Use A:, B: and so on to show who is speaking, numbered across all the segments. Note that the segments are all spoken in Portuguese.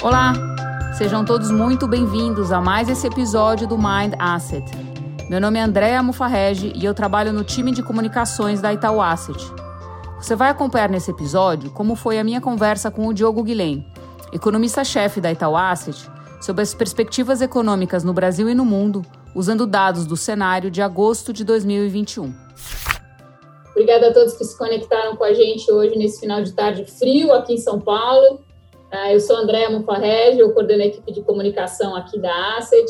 A: Olá, sejam todos muito bem-vindos a mais esse episódio do Mind Asset. Meu nome é Andréa Mufarrege e eu trabalho no time de comunicações da Itaú Asset. Você vai acompanhar nesse episódio como foi a minha conversa com o Diogo Guilhem, economista-chefe da Itaú Asset, sobre as perspectivas econômicas no Brasil e no mundo, usando dados do cenário de agosto de 2021.
B: Obrigada a todos que se conectaram com a gente hoje nesse final de tarde frio aqui em São Paulo. Ah, eu sou Andréa Mufarrege, eu coordeno a equipe de comunicação aqui da Asset.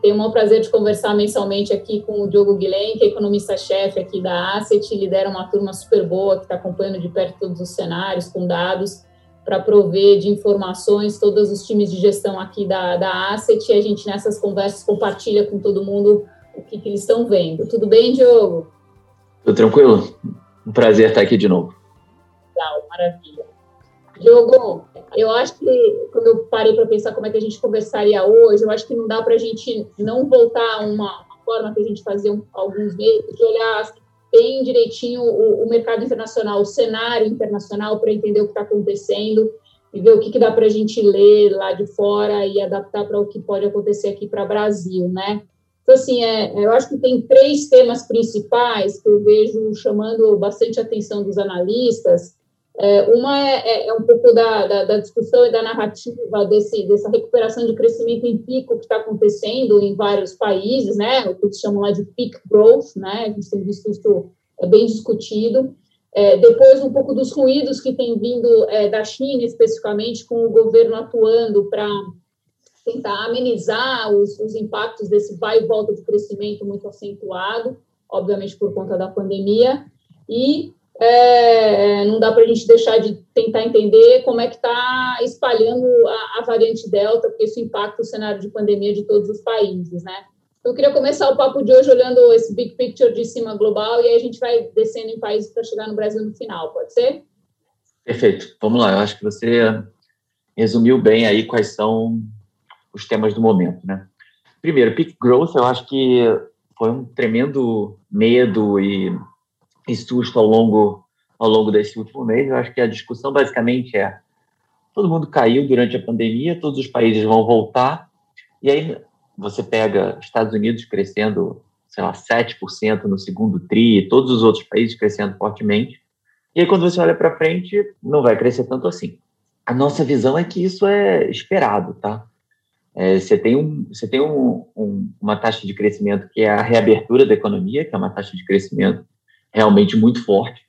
B: Tenho o maior prazer de conversar mensalmente aqui com o Diogo Guilhem, que é economista-chefe aqui da Asset, lidera uma turma super boa que está acompanhando de perto todos os cenários, com dados, para prover de informações todos os times de gestão aqui da, da Asset, e a gente nessas conversas compartilha com todo mundo o que, que eles estão vendo. Tudo bem, Diogo?
C: Tudo tranquilo? Um prazer estar aqui de novo.
B: Legal, maravilha. Diogo, eu acho que quando eu parei para pensar como é que a gente conversaria hoje, eu acho que não dá para a gente não voltar a uma, uma, forma que a gente fazia um, alguns meses, de olhar bem direitinho o, o mercado internacional, o cenário internacional, para entender o que está acontecendo e ver o que, que dá para a gente ler lá de fora e adaptar para o que pode acontecer aqui para o Brasil, né? Então, assim, é, eu acho que tem três temas principais que eu vejo chamando bastante atenção dos analistas, é, uma é, é, é, um pouco da, da, da, discussão e da narrativa desse, dessa recuperação de crescimento em pico que está acontecendo em vários países, né? O que eles chamam lá de peak growth, né? A gente tem visto isso é bem discutido. É, depois, um pouco dos ruídos que tem vindo é, da China, especificamente, com o governo atuando para tentar amenizar os, os impactos desse vai e volta de crescimento muito acentuado, obviamente por conta da pandemia. E é, não dá para a gente deixar de tentar entender como é que está espalhando a, a, variante Delta, porque isso impacta o cenário de pandemia de todos os países, né? Eu queria começar o papo de hoje olhando esse big picture de cima global e aí a gente vai descendo em países para chegar no Brasil no final, pode ser?
C: Perfeito. Vamos lá. Eu acho que você resumiu bem aí quais são os temas do momento, né? Primeiro, peak growth, eu acho que foi um tremendo medo e e susto ao longo, ao longo desse último mês. Eu acho que a discussão basicamente é: todo mundo caiu durante a pandemia, todos os países vão voltar, e aí você pega Estados Unidos crescendo, sei lá, 7% no segundo TRI, todos os outros países crescendo fortemente. E aí, quando você olha para frente, não vai crescer tanto assim. A nossa visão é que isso é esperado, tá? É, você tem, um, você tem um, um, uma taxa de crescimento que é a reabertura da economia, que é uma taxa de crescimento realmente muito forte.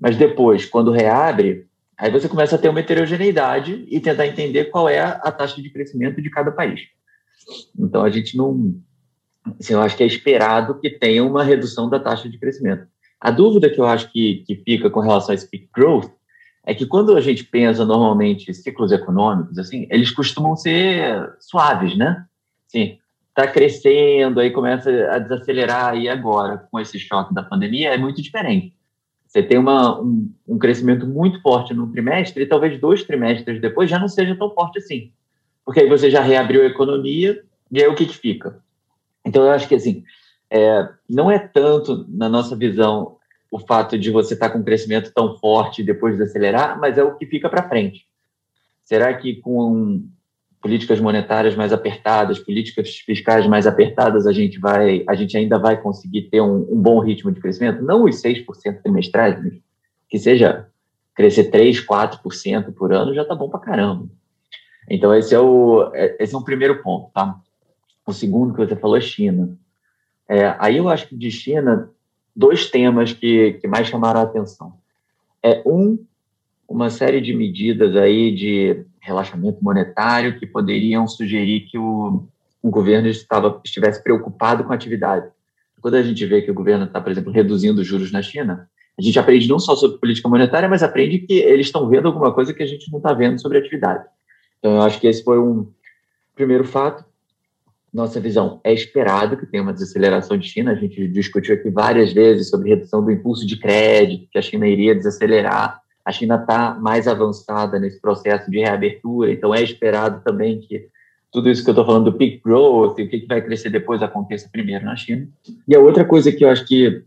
C: Mas depois, quando reabre, aí você começa a ter uma heterogeneidade e tentar entender qual é a taxa de crescimento de cada país. Então, a gente não. Assim, eu acho que é esperado que tenha uma redução da taxa de crescimento. A dúvida que eu acho que, que fica com relação a peak growth é que quando a gente pensa normalmente ciclos econômicos, assim, eles costumam ser suaves, né? Sim, está crescendo, aí começa a desacelerar, e agora, com esse choque da pandemia, é muito diferente. Você tem uma, um, um crescimento muito forte no trimestre, e talvez dois trimestres depois já não seja tão forte assim. Porque aí você já reabriu a economia, e aí o que, que fica? Então, eu acho que, assim, é, não é tanto, na nossa visão, o fato de você estar tá com um crescimento tão forte depois de acelerar, mas é o que fica para frente. Será que com políticas monetárias mais apertadas, políticas fiscais mais apertadas, a gente vai, a gente ainda vai conseguir ter um, um bom ritmo de crescimento, não os 6% trimestrais, mas que seja crescer 3, 4% por ano já tá bom para caramba. Então esse é o é, esse é um primeiro ponto, tá? O segundo que você falou é China. É, aí eu acho que de China dois temas que, que mais chamaram a atenção. É um uma série de medidas aí de relaxamento monetário que poderiam sugerir que o, o governo estava, estivesse preocupado com a atividade. Quando a gente vê que o governo está, por exemplo, reduzindo os juros na China, a gente aprende não só sobre política monetária, mas aprende que eles estão vendo alguma coisa que a gente não está vendo sobre atividade. Então, eu acho que esse foi um primeiro fato. Nossa visão é esperado que tenha uma desaceleração de China. A gente discutiu aqui várias vezes sobre redução do impulso de crédito, que a China iria desacelerar a China está mais avançada nesse processo de reabertura, então é esperado também que tudo isso que eu estou falando do peak growth, o que, vai crescer depois aconteça primeiro na China. E a outra coisa que eu acho que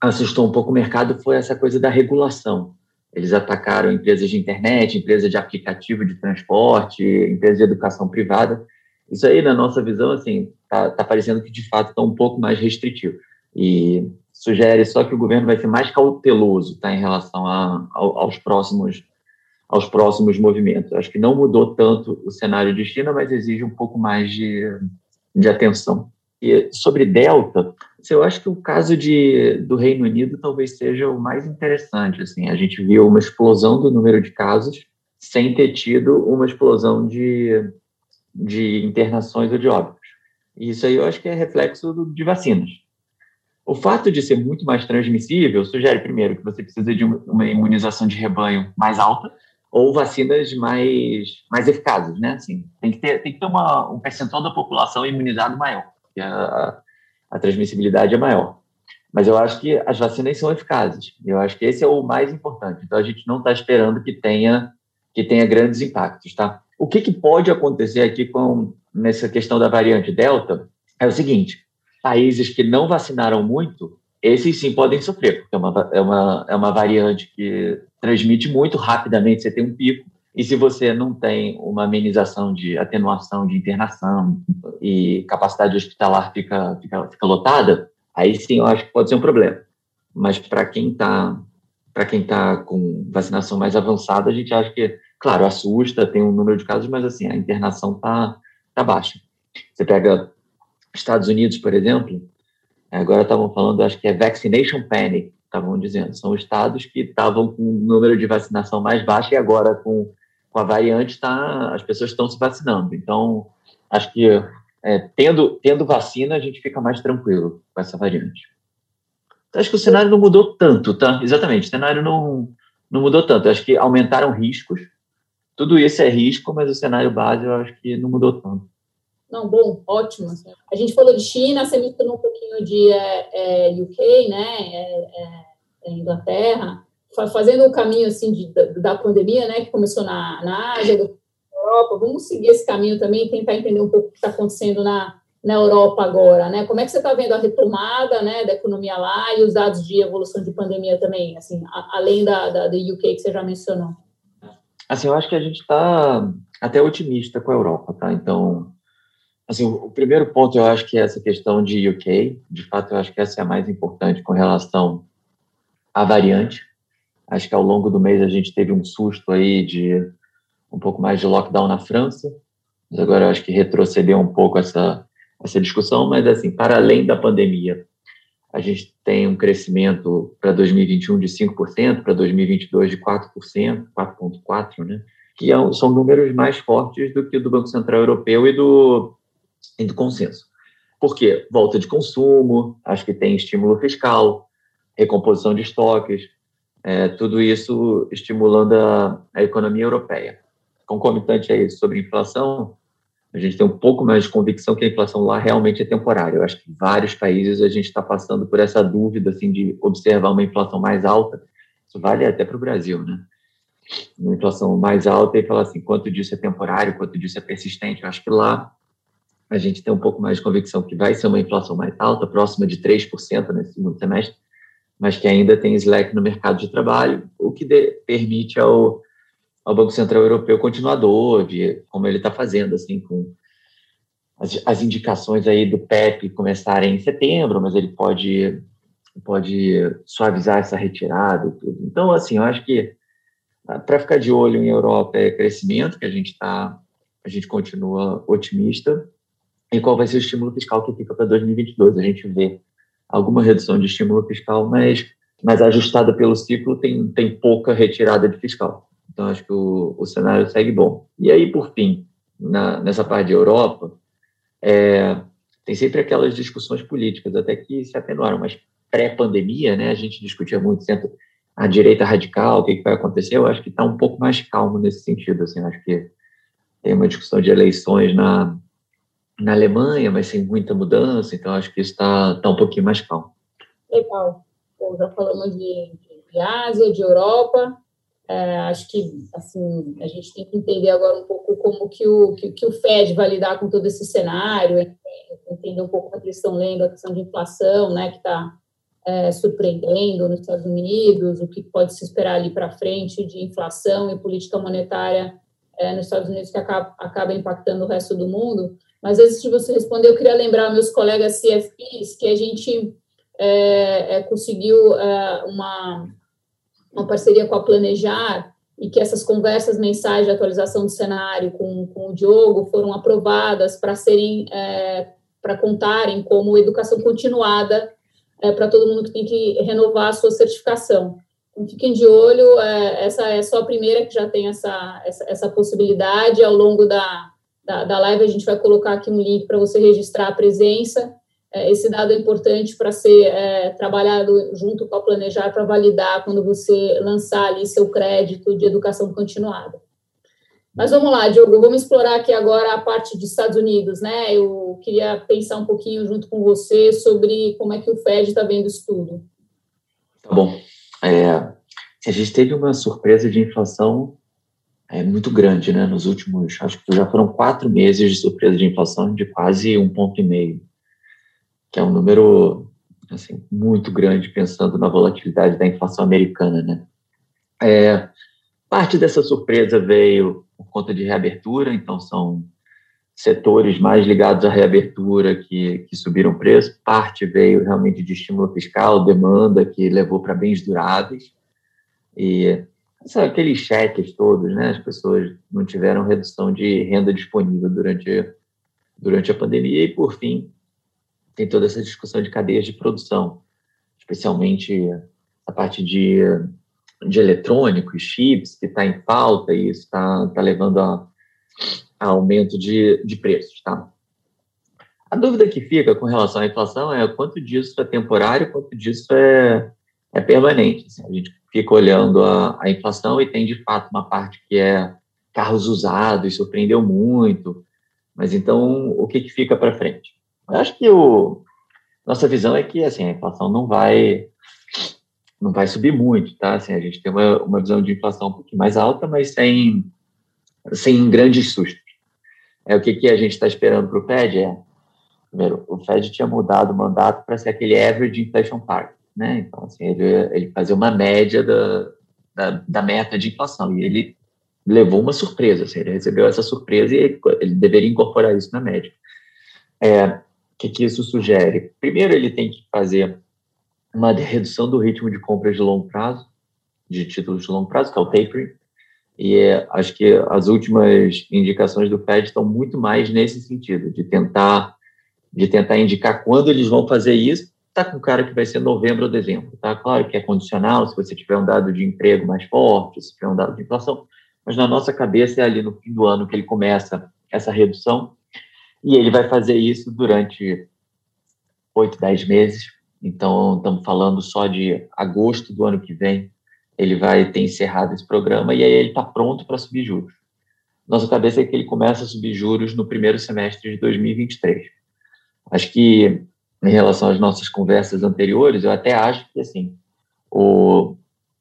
C: assustou um pouco o mercado foi essa coisa da regulação. eles atacaram empresas de internet, empresas de aplicativo de transporte, empresas de educação privada. Isso aí, na nossa visão, assim, está tá parecendo que de fato está um pouco mais restritivo. E sugere só que o governo vai ser mais cauteloso tá, em relação a, aos próximos aos próximos movimentos. Acho que não mudou tanto o cenário de China, mas exige um pouco mais de, de atenção. E sobre Delta, eu acho que o caso de, do Reino Unido talvez seja o mais interessante. Assim, a gente viu uma explosão do número de casos sem ter tido uma explosão de, de internações ou de óbitos. Isso aí eu acho que é reflexo de vacinas. O fato de ser muito mais transmissível sugere, primeiro, que você precisa de uma imunização de rebanho mais alta ou vacinas mais, mais eficazes, né? Assim, tem que ter, tem que ter uma, um percentual da população imunizado maior, que a, a transmissibilidade é maior. Mas eu acho que as vacinas são eficazes. Eu acho que esse é o mais importante. Então, a gente não está esperando que tenha, que tenha grandes impactos, tá? O que, que pode acontecer aqui com nessa questão da variante Delta é o seguinte: países que não vacinaram muito, esses sim podem sofrer, porque é uma, é uma, é uma variante que transmite muito rapidamente, você tem um pico, e se você não tem uma amenização de atenuação de internação e capacidade hospitalar fica, fica, fica lotada, aí sim eu acho que pode ser um problema. Mas para quem está para quem está com vacinação mais avançada, a gente acha que, claro, assusta, tem um número de casos, mas assim, a internação está tá baixa. Você pega Estados Unidos, por exemplo, agora estavam falando, acho que é vaccination panic, estavam dizendo, são estados que estavam com um número de vacinação mais baixo e agora com, com a variante tá, as pessoas estão se vacinando. Então, acho que é, tendo, tendo vacina, a gente fica mais tranquilo com essa variante. Então, acho que o cenário não mudou tanto, tá? Exatamente, o cenário não, não mudou tanto. acho que aumentaram riscos, tudo isso é risco, mas o cenário base eu acho que não mudou tanto.
B: Não, bom, ótimo. A gente falou de China, você mencionou um pouquinho de é, é, UK, né, é, é, é Inglaterra, fazendo o caminho assim de, da, da, pandemia, né, que começou na, na Ásia, na Europa. Vamos seguir esse caminho também, tentar entender um pouco o que está acontecendo na, na Europa agora, né? Como é que você está vendo a retomada, né, da economia lá e os dados de evolução de pandemia também, assim, a, além da, da, do UK que você já mencionou?
C: Assim, eu acho que a gente está até otimista com a Europa, tá? Então, Assim, o primeiro ponto eu acho que é essa questão de UK. De fato, eu acho que essa é a mais importante com relação à variante. Acho que ao longo do mês a gente teve um susto aí de um pouco mais de lockdown na França. Mas agora eu acho que retrocedeu um pouco essa, essa discussão. Mas, assim, para além da pandemia, a gente tem um crescimento para 2021 de 5%, para 2022 de 4%, 4,4%, né? que é são números mais fortes do que o do Banco Central Europeu e do e do consenso. Por quê? Volta de consumo, acho que tem estímulo fiscal, recomposição de estoques, é, tudo isso estimulando a, a, economia europeia. Concomitante a isso, sobre inflação, a gente tem um pouco mais de convicção que a inflação lá realmente é temporária. Eu acho que vários países a gente está passando por essa dúvida assim de observar uma inflação mais alta. Isso vale até para o Brasil, né? Uma inflação mais alta e falar assim, quanto disso é temporário, quanto disso é persistente. Eu acho que lá a gente tem um pouco mais de convicção que vai ser uma inflação mais alta, próxima de 3% nesse segundo semestre, mas que ainda tem slack no mercado de trabalho, o que de, permite ao, ao Banco Central Europeu continuar dove, como ele está fazendo, assim, com as, as, indicações aí do PEP começarem em setembro, mas ele pode, pode suavizar essa retirada. Tudo. Então, assim, eu acho que ah, para ficar de olho em Europa é crescimento, que a gente está, a gente continua otimista, e qual vai ser o estímulo fiscal que fica para 2022. A gente vê alguma redução de estímulo fiscal, mas, mas ajustada pelo ciclo tem, tem pouca retirada de fiscal. Então, acho que o, o cenário segue bom. E aí, por fim, na, nessa parte de Europa, é, tem sempre aquelas discussões políticas, até que se atenuaram, mas pré-pandemia, né, a gente discutia muito sempre a direita radical, o que, que vai acontecer, eu acho que está um pouco mais calmo nesse sentido, assim, acho que tem uma discussão de eleições na, na Alemanha, mas sem muita mudança, então acho que está tá um pouquinho mais calmo.
B: Legal. Bom, já falamos de, de Ásia, de Europa, é, acho que assim a gente tem que entender agora um pouco como que o, que, que, o Fed vai lidar com todo esse cenário, entender um pouco o que eles estão lendo, a questão de inflação, né, que está é, surpreendendo nos Estados Unidos, o que pode se esperar ali para frente de inflação e política monetária é, nos Estados Unidos que acaba, acaba impactando o resto do mundo. Mas antes de você responder, eu queria lembrar meus colegas CFPs que a gente é, é, conseguiu é, uma, uma parceria com a Planejar e que essas conversas mensais de atualização do cenário com, com o Diogo foram aprovadas para serem é, para contarem como educação continuada é, para todo mundo que tem que renovar a sua certificação. Então, fiquem de olho, é, essa é só a primeira que já tem essa, essa, essa possibilidade. Ao longo da, da, da, live, a gente vai colocar aqui um link para você registrar a presença. É, esse dado é importante para ser é, trabalhado junto com a Planejar para validar quando você lançar ali seu crédito de educação continuada. Mas vamos lá, Diogo, vamos explorar aqui agora a parte dos Estados Unidos, né? Eu queria pensar um pouquinho junto com você sobre como é que o Fed está vendo isso tudo.
C: Tá bom. É, a gente teve uma surpresa de inflação é, muito grande, né? Nos últimos, acho que já foram quatro meses de surpresa de inflação de quase um ponto e meio, que é um número assim muito grande pensando na volatilidade da inflação americana, né? É, parte dessa surpresa veio por conta de reabertura, então são setores mais ligados à reabertura que, que subiram preço, parte veio realmente de estímulo fiscal, demanda que levou para bens duráveis, e sabe, aqueles cheques todos, né? As pessoas não tiveram redução de renda disponível durante, durante a pandemia, e por fim, tem toda essa discussão de cadeias de produção, especialmente a parte de de eletrônicos, chips, que está em falta e isso está tá levando a, a, aumento de, de preços, tá? A dúvida que fica com relação à inflação é quanto disso é temporário, quanto disso é, é permanente. Assim, a gente fica olhando a, a inflação e tem, de fato, uma parte que é carros usados, surpreendeu muito, mas então o que, que fica para frente? Eu acho que o, nossa visão é que assim, a inflação não vai não vai subir muito, tá? Assim, a gente tem uma, uma visão de inflação um pouquinho mais alta, mas sem, sem grandes sustos. É, o que, que a gente está esperando para o Fed é, primeiro, o Fed tinha mudado o mandato para ser aquele average inflation target, né? Então, assim, ele, ele fazia uma média da, da, da, meta de inflação, e ele levou uma surpresa, assim, ele recebeu essa surpresa e ele, ele deveria incorporar isso na média. É, o que, que isso sugere? Primeiro, ele tem que fazer uma redução do ritmo de compras de longo prazo, de títulos de longo prazo, que é o tapering, e é, acho que as últimas indicações do Fed estão muito mais nesse sentido, de tentar de tentar indicar quando eles vão fazer isso. Está com cara que vai ser novembro ou dezembro, tá? Claro que é condicional, se você tiver um dado de emprego mais forte, se tiver um dado de inflação, mas na nossa cabeça é ali no fim do ano que ele começa essa redução, e ele vai fazer isso durante oito, dez meses, então, estamos falando só de agosto do ano que vem, ele vai ter encerrado esse programa e aí ele está pronto para subir juros. Nossa cabeça é que ele começa a subir juros no primeiro semestre de 2023. Acho que, em relação às nossas conversas anteriores, eu até acho que, assim, o,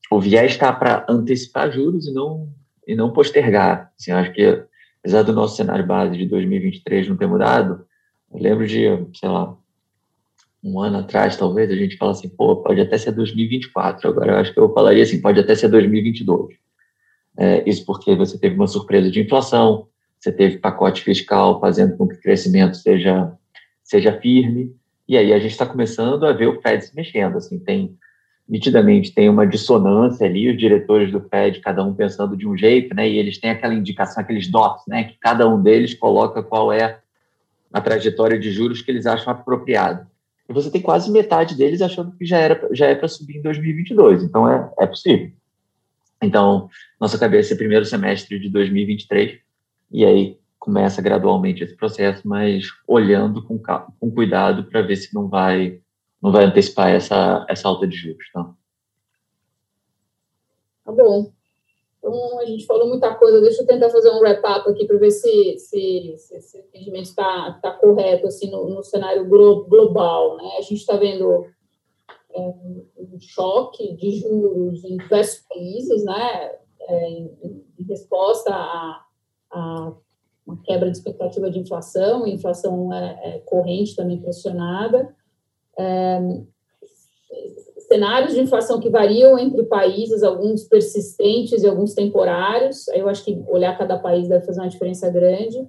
C: o viés está para antecipar juros e não, e não postergar. Assim, acho que, apesar do nosso cenário base de 2023 não ter mudado, eu lembro de, sei lá, um ano atrás, talvez, a gente fala assim, pô, pode até ser 2024. Agora, eu acho que eu falaria assim, pode até ser 2022. É, isso porque você teve uma surpresa de inflação, você teve pacote fiscal fazendo com que o crescimento seja, seja firme, e aí a gente está começando a ver o Fed se mexendo, assim, tem, nitidamente, tem uma dissonância ali, os diretores do Fed, cada um pensando de um jeito, né, e eles têm aquela indicação, aqueles dots, né, que cada um deles coloca qual é a trajetória de juros que eles acham apropriado e você tem quase metade deles achando que já, era, já é para subir em 2022. Então, é, é possível. Então, nossa cabeça é primeiro semestre de 2023, e aí começa gradualmente esse processo, mas olhando com, com cuidado para ver se não vai não vai antecipar essa, essa alta de juros. Tá?
B: Tá bom. Então, a gente falou muita coisa. Deixa eu tentar fazer um wrap-up aqui para ver se, se, se entendimento está tá correto assim, no, no cenário global. Né? A gente está vendo é, um choque de juros em diversos países, né? É, em, em, resposta a, a, uma quebra de expectativa de inflação, inflação é, é corrente também pressionada. É, cenários de inflação que variam entre países, alguns persistentes e alguns temporários. Eu acho que olhar cada país deve fazer uma diferença grande.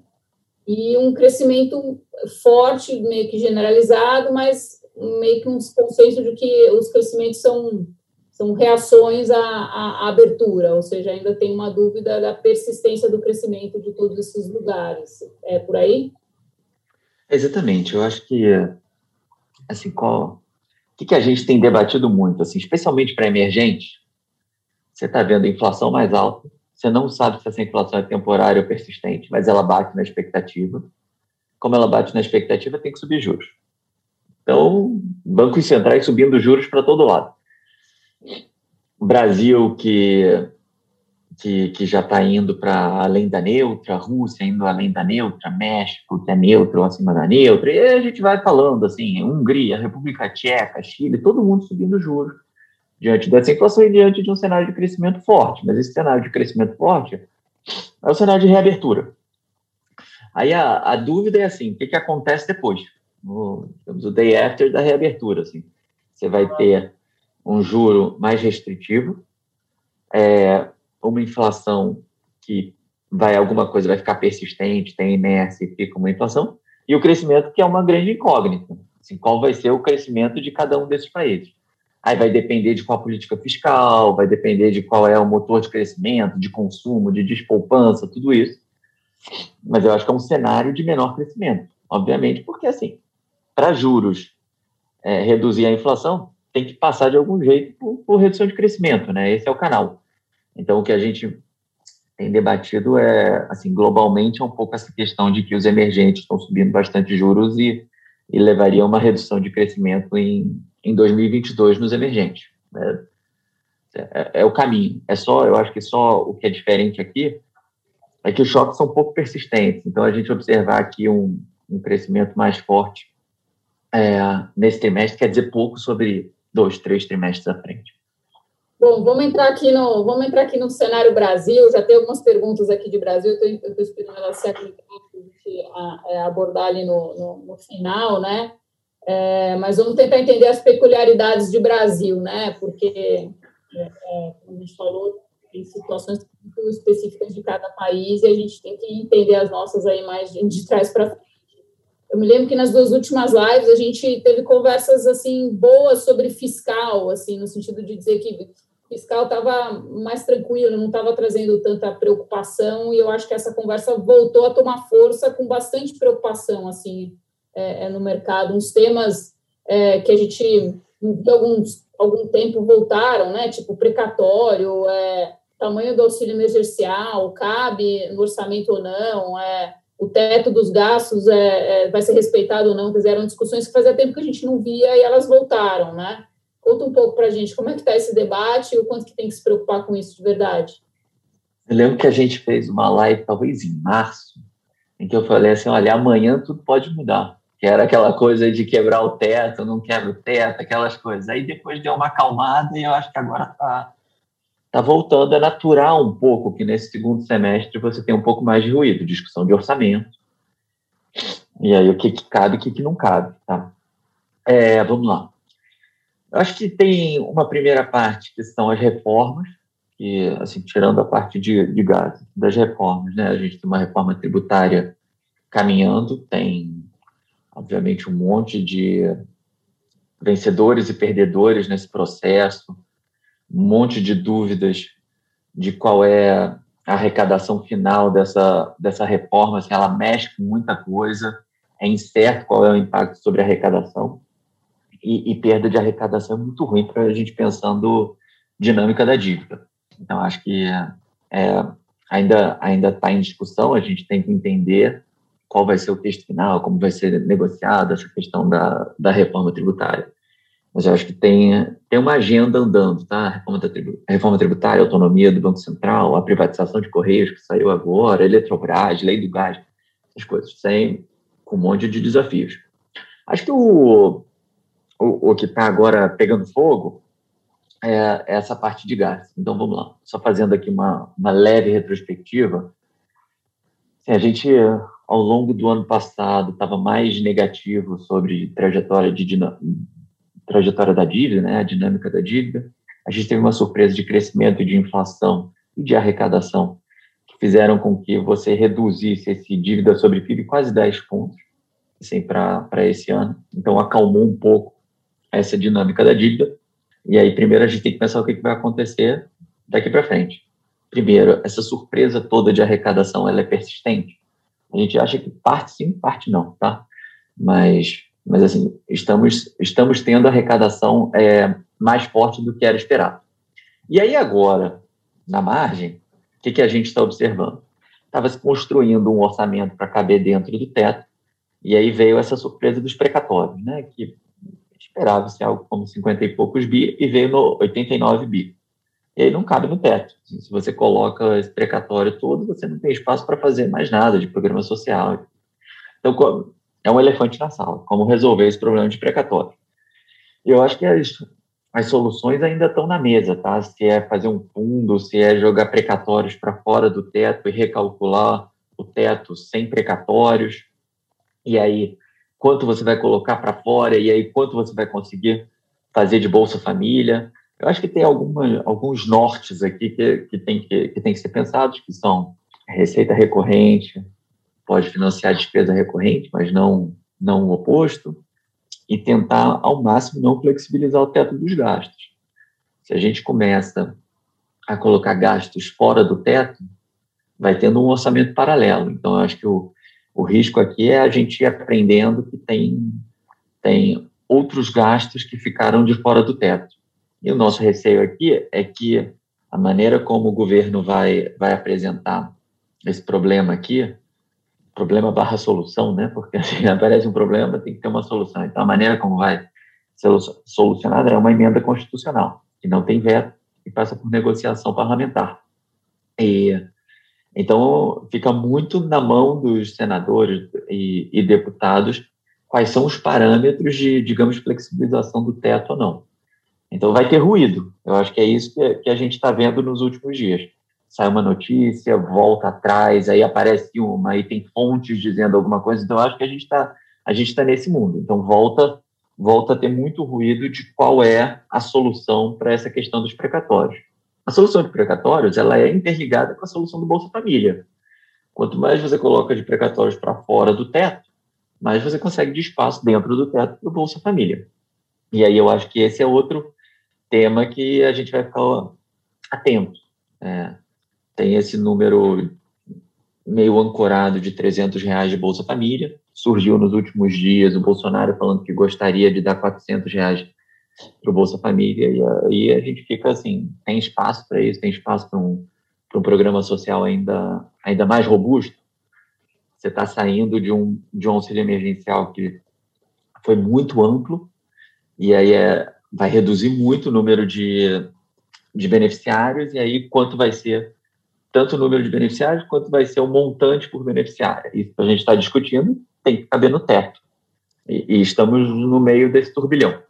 B: E um crescimento forte, meio que generalizado, mas meio que um consenso de que os crescimentos são, são reações à, à, abertura, ou seja, ainda tem uma dúvida da persistência do crescimento de todos esses lugares. É por aí?
C: Exatamente. Eu acho que, assim, qual, que, que a gente tem debatido muito, assim, especialmente para emergente? Você está vendo a inflação mais alta, você não sabe se essa inflação é temporária ou persistente, mas ela bate na expectativa. Como ela bate na expectativa, tem que subir juros. Então, bancos centrais subindo juros para todo lado. Brasil, que que, que já está indo para além da neutra, Rússia indo além da neutra, México que é neutro acima da neutra, e a gente vai falando assim, Hungria, República Tcheca, Chile, todo mundo subindo juros diante dessa inflação e diante de um cenário de crescimento forte. Mas esse cenário de crescimento forte é o cenário de reabertura. Aí a, a dúvida é assim, o que, que acontece depois? No, o day after da reabertura, assim. Você vai ter um juro mais restritivo, é, uma inflação que vai alguma coisa vai ficar persistente, tem inércia e fica uma inflação, e o crescimento que é uma grande incógnita. Assim, qual vai ser o crescimento de cada um desses países? Aí vai depender de qual política fiscal, vai depender de qual é o motor de crescimento, de consumo, de despoupança, tudo isso. Mas eu acho que é um cenário de menor crescimento, obviamente, porque assim, para juros é, reduzir a inflação, tem que passar de algum jeito por, por redução de crescimento, né? Esse é o canal. Então, o que a gente tem debatido é, assim, globalmente, é um pouco essa questão de que os emergentes estão subindo bastante juros e, e levaria a uma redução de crescimento em, em 2022 nos emergentes. Né? É, é, o caminho. É só, eu acho que só o que é diferente aqui é que os choques são um pouco persistentes. Então, a gente observar aqui um, um crescimento mais forte é, nesse trimestre quer dizer pouco sobre dois, três trimestres à frente.
B: Bom, vamos entrar aqui no, vamos entrar aqui no cenário Brasil. Já tem algumas perguntas aqui de Brasil. Eu estou esperando elas se a abordar ali no, no, no final, né? É, mas vamos tentar entender as peculiaridades de Brasil, né? Porque, é, é, como a gente falou, tem situações muito específicas de cada país e a gente tem que entender as nossas aí mais de, de trás para frente. Eu me lembro que nas duas últimas lives a gente teve conversas assim boas sobre fiscal, assim no sentido de dizer que fiscal estava mais tranquilo, não estava trazendo tanta preocupação, e eu acho que essa conversa voltou a tomar força com bastante preocupação, assim, é, é no mercado. Uns temas é, que a gente, de alguns, algum tempo, voltaram, né, tipo precatório, é, tamanho do auxílio emergencial, cabe no orçamento ou não, é, o teto dos gastos é, é vai ser respeitado ou não, fizeram discussões que fazia tempo que a gente não via e elas voltaram, né? Conta um pouco para a gente como é que está esse debate e o quanto que tem que se preocupar com isso de verdade.
C: Eu lembro que a gente fez uma live, talvez em março, em que eu falei assim, olha, amanhã tudo pode mudar. Que era aquela coisa de quebrar o teto, não quebra o teto, aquelas coisas. Aí depois deu uma acalmada e eu acho que agora está tá voltando a natural um pouco que nesse segundo semestre você tem um pouco mais de ruído, discussão de orçamento. E aí o que, que cabe e o que, que não cabe, tá? É, vamos lá. Eu acho que tem uma primeira parte que são as reformas, que, assim, tirando a parte de, de gás, das reformas, né? A gente tem uma reforma tributária caminhando, tem, obviamente, um monte de vencedores e perdedores nesse processo, um monte de dúvidas de qual é a arrecadação final dessa, dessa reforma, assim, ela mexe com muita coisa, é incerto qual é o impacto sobre a arrecadação e, e perda de arrecadação é muito ruim para a gente pensando dinâmica da dívida. Então, acho que é, ainda ainda está em discussão, a gente tem que entender qual vai ser o texto final, como vai ser negociada essa questão da, da reforma tributária. Mas eu acho que tem, tem uma agenda andando, tá? A reforma, da tribu, a reforma tributária, a autonomia do Banco Central, a privatização de Correios, que saiu agora, Eletrobras, lei do gás, essas coisas, sem, com um monte de desafios. Acho que o, o, o que está agora pegando fogo é essa parte de gás. Então, vamos lá. Só fazendo aqui uma, uma leve retrospectiva. Assim, a gente, ao longo do ano passado, estava mais negativo sobre trajetória de trajetória da dívida, né, a dinâmica da dívida. A gente teve uma surpresa de crescimento de inflação e de arrecadação que fizeram com que você reduzisse esse dívida sobre PIB quase 10 pontos assim, para esse ano. Então, acalmou um pouco essa dinâmica da dívida. E aí, primeiro, a gente tem que pensar o que, que vai acontecer daqui para frente. Primeiro, essa surpresa toda de arrecadação, ela é persistente? A gente acha que parte sim, parte não, tá? Mas, mas assim, estamos, estamos tendo arrecadação é, mais forte do que era esperado. E aí agora, na margem, o que, que a gente está observando? Estava se construindo um orçamento para caber dentro do teto, e aí veio essa surpresa dos precatórios, né? Que esperava-se algo como 50 e poucos bi, e veio no 89 bi. E aí não cabe no teto. Se você coloca esse precatório todo, você não tem espaço para fazer mais nada de programa social. Então, é um elefante na sala. Como resolver esse problema de precatório? Eu acho que as, as soluções ainda estão na mesa, tá? Se é fazer um fundo, se é jogar precatórios para fora do teto e recalcular o teto sem precatórios. E aí, quanto você vai colocar para fora e aí quanto você vai conseguir fazer de Bolsa Família. Eu acho que tem alguma, alguns nortes aqui que, que, tem que, que tem que ser pensados, que são receita recorrente, pode financiar despesa recorrente, mas não, não o oposto, e tentar, ao máximo, não flexibilizar o teto dos gastos. Se a gente começa a colocar gastos fora do teto, vai tendo um orçamento paralelo. Então, eu acho que o, o risco aqui é a gente ir aprendendo que tem, tem outros gastos que ficaram de fora do teto. E o nosso receio aqui é que a maneira como o governo vai, vai apresentar esse problema aqui, problema barra solução, né? Porque assim, aparece um problema, tem que ter uma solução. Então, a maneira como vai ser solucionada é uma emenda constitucional, que não tem veto e passa por negociação parlamentar. E, então, fica muito na mão dos senadores e, e deputados quais são os parâmetros de, digamos, flexibilização do teto ou não. Então vai ter ruído. Eu acho que é isso que, que a gente está vendo nos últimos dias. Sai uma notícia, volta atrás, aí aparece uma, aí tem fontes dizendo alguma coisa. Então acho que a gente está a gente está nesse mundo. Então volta volta a ter muito ruído de qual é a solução para essa questão dos precatórios. A solução de precatórios ela é interligada com a solução do Bolsa Família. Quanto mais você coloca de precatórios para fora do teto, mais você consegue de espaço dentro do teto para o Bolsa Família. E aí eu acho que esse é outro tema que a gente vai ficar atento. É, tem esse número meio ancorado de 300 reais de Bolsa Família. Surgiu nos últimos dias o Bolsonaro falando que gostaria de dar 400 reais para o Bolsa Família. E aí a gente fica assim, tem espaço para isso, tem espaço para um, um programa social ainda, ainda mais robusto. Você está saindo de um, de um auxílio emergencial que foi muito amplo, e aí é, vai reduzir muito o número de, de beneficiários, e aí quanto vai ser tanto o número de beneficiários quanto vai ser o montante por beneficiário. Isso a gente está discutindo, tem que caber no teto. E, e, estamos no meio desse turbilhão.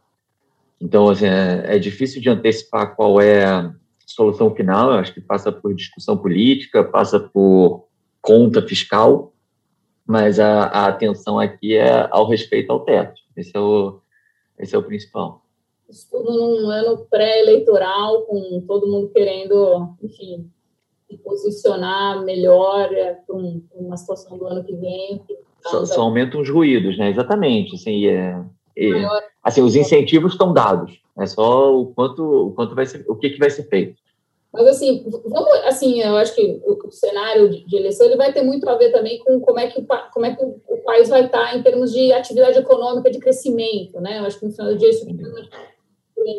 C: Então, assim, é, é, difícil de antecipar qual é a solução final, eu acho que passa por discussão política, passa por conta fiscal, mas a, a atenção aqui é ao respeito ao teto. Esse é o, esse é o principal
B: isso tudo num ano pré-eleitoral, com todo mundo querendo, enfim, se posicionar melhor é, para um, uma situação do ano que vem.
C: Só, só aumentam os ruídos, né? Exatamente. Assim, é, é, assim, os incentivos estão dados. É só o quanto, o quanto vai ser, o que, que vai ser feito.
B: Mas assim, vamos, assim, eu acho que o, o cenário de, de, eleição ele vai ter muito a ver também com como é que o, como é que o, o país vai estar em termos de atividade econômica, de crescimento, né? Eu acho que no final do dia isso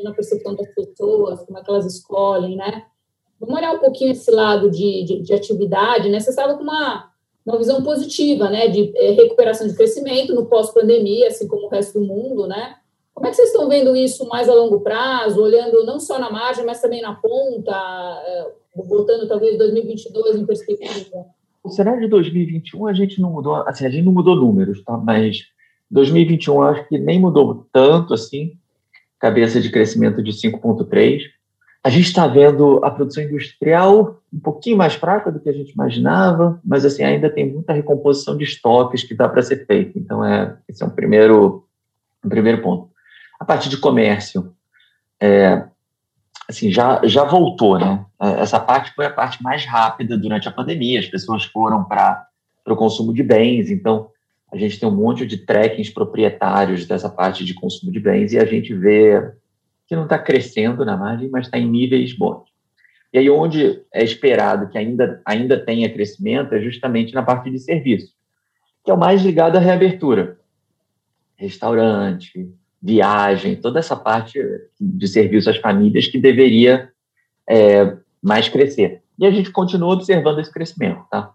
B: na percepção das pessoas, como é que elas escolhem, né? Vamos olhar um pouquinho esse lado de, de, de atividade, né? Você estava com uma, uma visão positiva, né? De é, recuperação de crescimento no pós-pandemia, assim como o resto do mundo, né? Como é que vocês estão vendo isso mais a longo prazo, olhando não só na margem, mas também na ponta, botando talvez 2022 em perspectiva?
C: O cenário de 2021 a gente não mudou, assim, a gente não mudou números, tá? Mas 2021 acho que nem mudou tanto assim cabeça de crescimento de 5,3%. A gente está vendo a produção industrial um pouquinho mais fraca do que a gente imaginava, mas assim ainda tem muita recomposição de estoques que dá para ser feita. Então, é, esse é um primeiro, um primeiro ponto. A parte de comércio, é, assim, já, já voltou, né? Essa parte foi a parte mais rápida durante a pandemia, as pessoas foram para o consumo de bens, então a gente tem um monte de trackings proprietários dessa parte de consumo de bens e a gente vê que não está crescendo na margem, mas está em níveis bons. E aí, onde é esperado que ainda, ainda tenha crescimento é justamente na parte de serviços, que é o mais ligado à reabertura. Restaurante, viagem, toda essa parte de serviço às famílias que deveria é, mais crescer. E a gente continua observando esse crescimento, tá?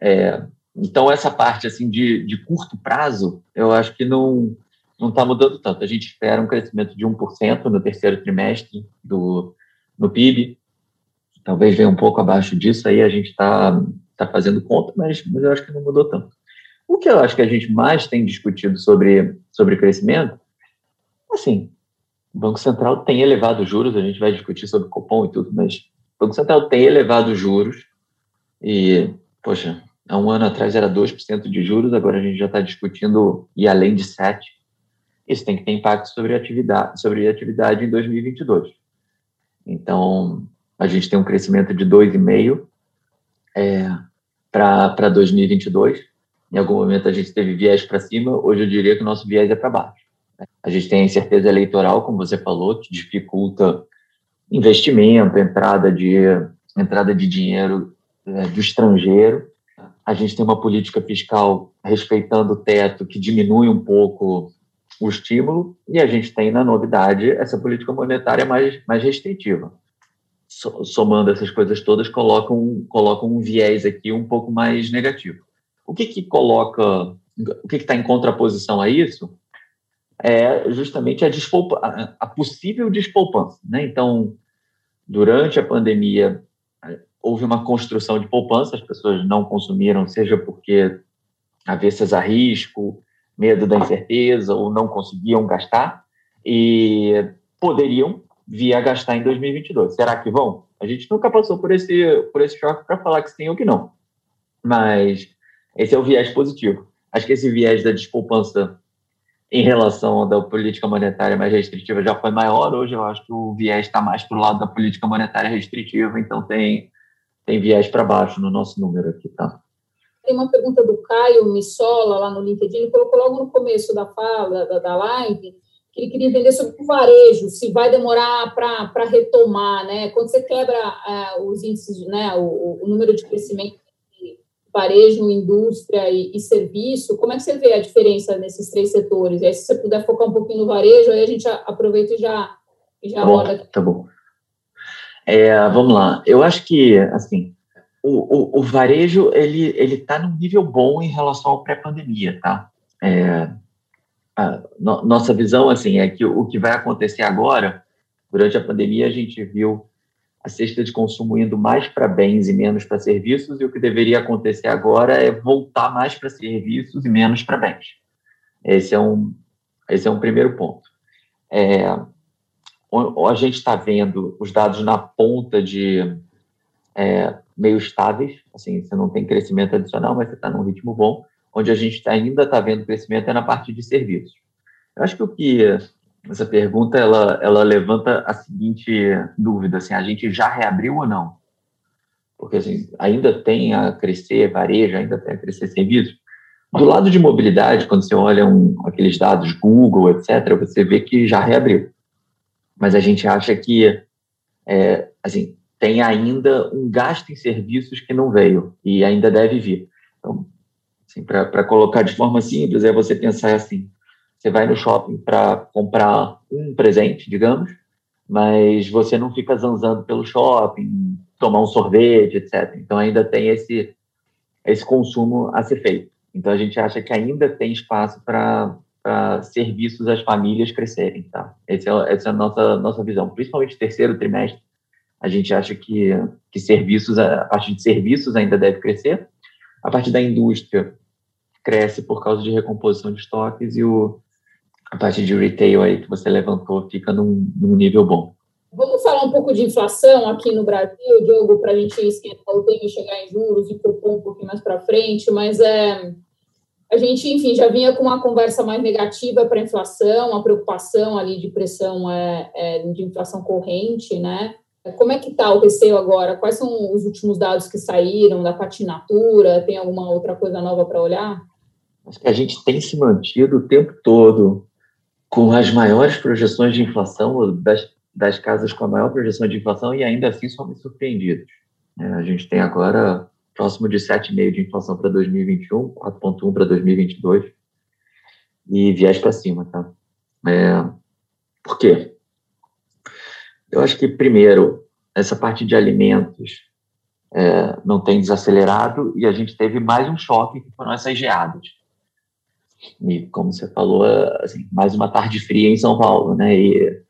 C: É, então, essa parte assim de, de curto prazo, eu acho que não não está mudando tanto. A gente espera um crescimento de 1% no terceiro trimestre do, no PIB. Talvez venha um pouco abaixo disso, aí a gente está tá fazendo conta, mas, mas eu acho que não mudou tanto. O que eu acho que a gente mais tem discutido sobre, sobre crescimento, assim, o Banco Central tem elevado juros, a gente vai discutir sobre Copom e tudo, mas o Banco Central tem elevado juros e, poxa, há um ano atrás era 2% de juros, agora a gente já está discutindo e além de 7%. Isso tem que ter impacto sobre a atividade, sobre a atividade em 2022. Então, a gente tem um crescimento de 2,5% é, para 2022. Em algum momento a gente teve viés para cima, hoje eu diria que o nosso viés é para baixo. A gente tem a incerteza eleitoral, como você falou, que dificulta investimento, entrada de, entrada de dinheiro é, do estrangeiro a gente tem uma política fiscal respeitando o teto que diminui um pouco o estímulo, e a gente tem, na novidade, essa política monetária mais, mais restritiva. Somando essas coisas todas, colocam um, colocam um viés aqui um pouco mais negativo. O que, que coloca, o que está em contraposição a isso é justamente a, despolpa, a, a possível despolpança. Né? Então, durante a pandemia, houve uma construção de poupança, as pessoas não consumiram, seja porque avessas a risco, medo da incerteza, ou não conseguiam gastar, e poderiam vir a gastar em 2022. Será que vão? A gente nunca passou por esse, por esse choque para falar que sim ou que não. Mas esse é o viés positivo. Acho que esse viés da despoupança em relação da política monetária mais restritiva já foi maior. Hoje eu acho que o viés está mais para o lado da política monetária restritiva, então tem tem viés para baixo no nosso número aqui, tá?
B: Tem uma pergunta do Caio Missola lá no LinkedIn, ele colocou logo no começo da fala, da, da live, que ele queria entender sobre o varejo, se vai demorar para retomar, né? Quando você quebra uh, os índices, né, o, o, número de crescimento de varejo, indústria e, e, serviço, como é que você vê a diferença nesses três setores? E aí, se você puder focar um pouquinho no varejo, aí a gente aproveita e já, e já
C: tá bom, Tá bom. É, vamos lá. Eu acho que, assim, o, o, o varejo, ele ele está num nível bom em relação ao pré-pandemia, tá? É, a, no, nossa visão, assim, é que o, que vai acontecer agora, durante a pandemia, a gente viu a cesta de consumo indo mais para bens e menos para serviços, e o que deveria acontecer agora é voltar mais para serviços e menos para bens. Esse é um, esse é um primeiro ponto. É, a gente está vendo os dados na ponta de é, meio estáveis, assim, você não tem crescimento adicional, mas você está num ritmo bom, onde a gente ainda está vendo crescimento é na parte de serviços. Eu acho que o que essa pergunta ela, ela levanta a seguinte dúvida, assim, a gente já reabriu ou não? Porque assim, ainda tem a crescer varejo, ainda tem a crescer serviços. Do lado de mobilidade, quando você olha um, aqueles dados Google, etc., você vê que já reabriu mas a gente acha que é, assim, tem ainda um gasto em serviços que não veio e ainda deve vir. Então, assim, para colocar de forma simples, é você pensar assim: você vai no shopping para comprar um presente, digamos, mas você não fica zanzando pelo shopping, tomar um sorvete, etc. Então, ainda tem esse, esse consumo a ser feito. Então, a gente acha que ainda tem espaço para serviços às famílias crescerem, tá? Essa é, essa é a nossa, nossa visão. Principalmente terceiro trimestre, a gente acha que, que serviços, a parte de serviços ainda deve crescer, a parte da indústria cresce por causa de recomposição de estoques e o, a parte de retail aí que você levantou fica num, num nível bom.
B: Vamos falar um pouco de inflação aqui no Brasil, Diogo, para a gente esquentar o tempo e chegar em juros e propor um pouquinho mais para frente, mas é, a gente, enfim, já vinha com uma conversa mais negativa para a inflação, uma preocupação ali de pressão é, é, de inflação corrente, né? Como é que está o receio agora? Quais são os últimos dados que saíram da patinatura? Tem alguma outra coisa nova para olhar?
C: Acho que a gente tem se mantido o tempo todo com as maiores projeções de inflação, das, das casas com a maior projeção de inflação, e ainda assim somos surpreendidos. É, a gente tem agora próximo de 7,5% de inflação para 2021, 4,1% para 2022, e viés para cima, tá? É, por quê? Eu acho que, primeiro, essa parte de alimentos é, não tem desacelerado e a gente teve mais um choque, que foram essas geadas. E, como você falou, assim, mais uma tarde fria em São Paulo, né? E,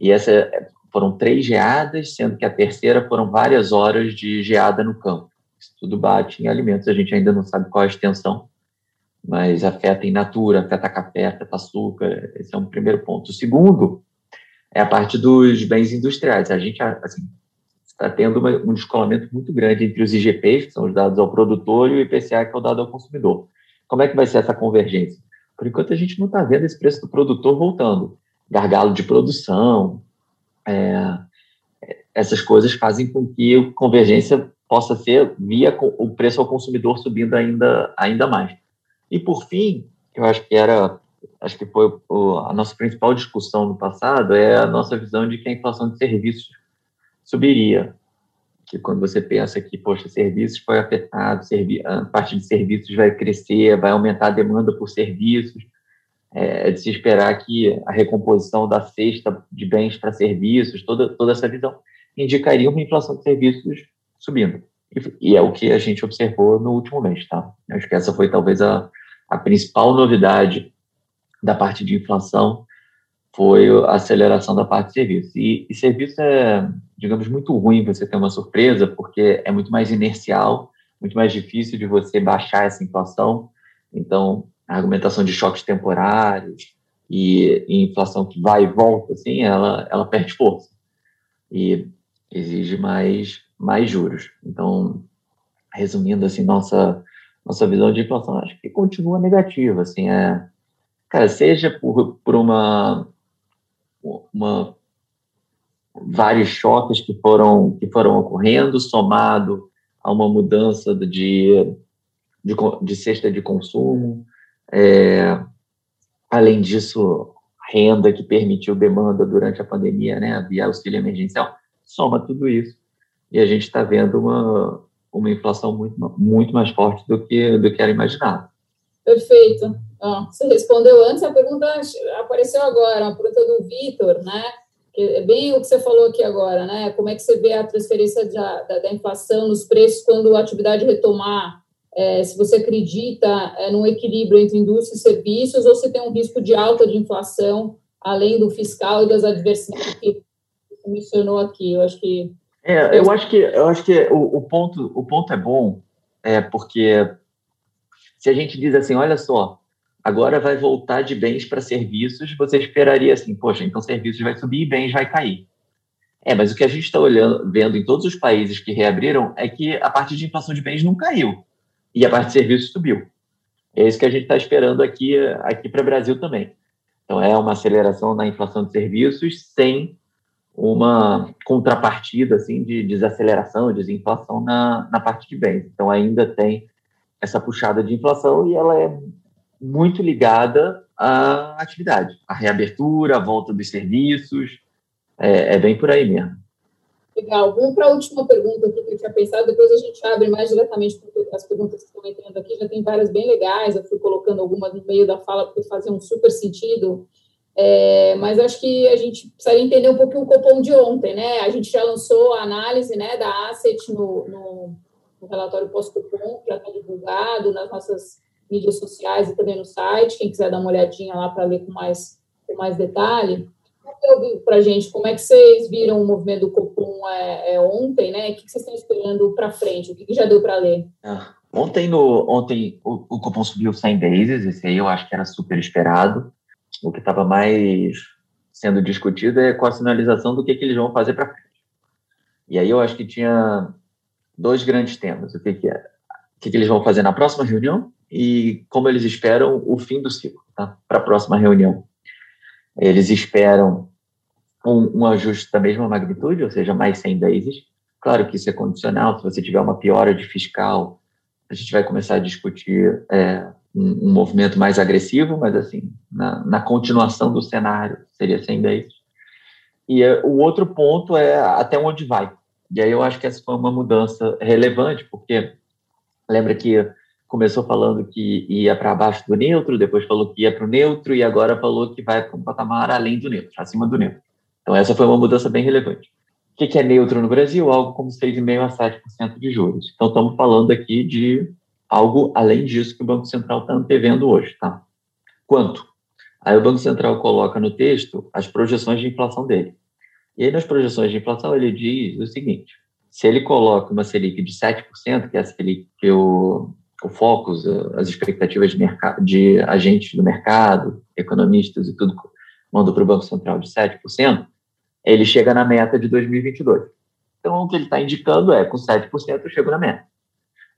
C: e essa foram três geadas, sendo que a terceira foram várias horas de geada no campo. Isso tudo bate em alimentos, a gente ainda não sabe qual a extensão, mas afeta em natura, afeta café, afeta açúcar. Esse é um primeiro ponto. O segundo é a parte dos bens industriais. A gente assim, está tendo uma, um descolamento muito grande entre os IGPs, que são os dados ao produtor, e o IPCA, que é o dado ao consumidor. Como é que vai ser essa convergência? Por enquanto, a gente não está vendo esse preço do produtor voltando. Gargalo de produção, é, essas coisas fazem com que a convergência possa ser via o preço ao consumidor subindo ainda, ainda mais. E, por fim, eu acho que era acho que foi a nossa principal discussão no passado, é a nossa visão de que a inflação de serviços subiria. Que quando você pensa que, poxa, serviços foi afetado, a parte de serviços vai crescer, vai aumentar a demanda por serviços, é, é de se esperar que a recomposição da cesta de bens para serviços, toda, toda essa visão, indicaria uma inflação de serviços subindo. E, e é o que a gente observou no último mês, tá? Acho que essa foi talvez a, a principal novidade da parte de inflação foi a aceleração da parte de serviços. E, e serviço é, digamos, muito ruim você ter uma surpresa, porque é muito mais inercial, muito mais difícil de você baixar essa inflação. Então, a argumentação de choques temporários e, e inflação que vai e volta, assim, ela, ela perde força e exige mais, mais juros. Então, resumindo, assim, nossa, nossa visão de inflação, acho que continua negativa, assim, é cara, seja por, por uma, uma vários choques que foram que foram ocorrendo, somado a uma mudança de, de, de cesta de consumo, é, além disso, renda que permitiu demanda durante a pandemia, né, via auxílio emergencial, soma tudo isso e a gente está vendo uma, uma inflação muito, muito mais forte do que, do que era imaginado.
B: Perfeito. Ah, você respondeu antes, a pergunta apareceu agora, a pergunta do Vitor, né? Que é bem o que você falou aqui agora, né? Como é que você vê a transferência da, da, da inflação nos preços quando a atividade retomar? É, se você acredita é, num equilíbrio entre indústria e serviços ou se tem um risco de alta de inflação, além do fiscal e das adversidades que você mencionou aqui. Eu acho que
C: é, eu acho que eu acho que o, o ponto o ponto é bom, é porque se a gente diz assim, olha só, agora vai voltar de bens para serviços, você esperaria assim, poxa, então serviços vai subir e bens vai cair. É, mas o que a gente está olhando, vendo em todos os países que reabriram é que a parte de inflação de bens não caiu e a parte de serviços subiu. É isso que a gente está esperando aqui, aqui para o Brasil também. Então, é uma aceleração na inflação de serviços sem uma contrapartida assim, de desaceleração, desinflação na, na parte de bens. Então, ainda tem essa puxada de inflação e ela é muito ligada à atividade, à reabertura, à volta dos serviços, é, é bem por aí mesmo.
B: Legal. Vamos para a última pergunta aqui que eu tinha pensado, depois a gente abre mais diretamente para as perguntas que estão entrando aqui, já tem várias bem legais, eu fui colocando algumas no meio da fala porque faziam um super sentido, é, mas acho que a gente precisaria entender um pouquinho o cupom de ontem, né? A gente já lançou a análise né, da Asset no, no, no relatório pós-cupom, já está divulgado nas nossas mídias sociais e também no site. Quem quiser dar uma olhadinha lá para ler com mais, com mais detalhe. Para a gente, como é que vocês viram o movimento do Copom é, é ontem, né? O que, vocês estão esperando para frente? O que, que, já deu para ler?
C: Ah, ontem, no, ontem o, o Copom subiu 100 bases, esse aí eu acho que era super esperado. O que estava mais sendo discutido é com a sinalização do que, que eles vão fazer para frente. E aí eu acho que tinha dois grandes temas. O que, que é? O que, que eles vão fazer na próxima reunião e como eles esperam o fim do ciclo, tá? para a próxima reunião. Eles esperam um, um, ajuste da mesma magnitude, ou seja, mais 100 bases. Claro que isso é condicional, se você tiver uma piora de fiscal, a gente vai começar a discutir é, um, um, movimento mais agressivo, mas assim, na, na continuação do cenário, seria 100 bases. E é, o outro ponto é até onde vai. E aí eu acho que essa foi uma mudança relevante, porque lembra que começou falando que ia para baixo do neutro, depois falou que ia para o neutro e agora falou que vai para um patamar além do neutro, acima do neutro. Então essa foi uma mudança bem relevante. O que é neutro no Brasil? Algo como 6,5% a 7% de juros. Então estamos falando aqui de algo além disso que o Banco Central está antevendo hoje, tá? Quanto? Aí o Banco Central coloca no texto as projeções de inflação dele. E aí, nas projeções de inflação, ele diz o seguinte: se ele coloca uma Selic de 7%, que é a Selic que o, o Focus, as expectativas de, mercado, de agentes do mercado, economistas e tudo, mandou para o Banco Central de 7%, ele chega na meta de 2022. Então, o que ele está indicando é, com 7% eu chego na meta.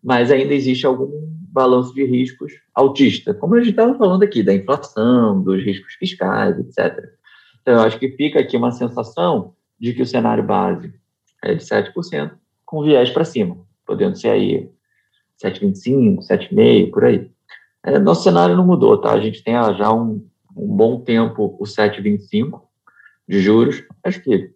C: Mas ainda existe algum balanço de riscos altista, como a gente estava falando aqui, da inflação, dos riscos fiscais, etc. Então, eu acho que fica aqui uma sensação de que o cenário base é de 7%, com viés para cima, podendo ser aí 7,25, 7,5, por aí. É, nosso cenário não mudou, tá? A gente tem já um, um bom tempo o 7,25 de juros. Acho que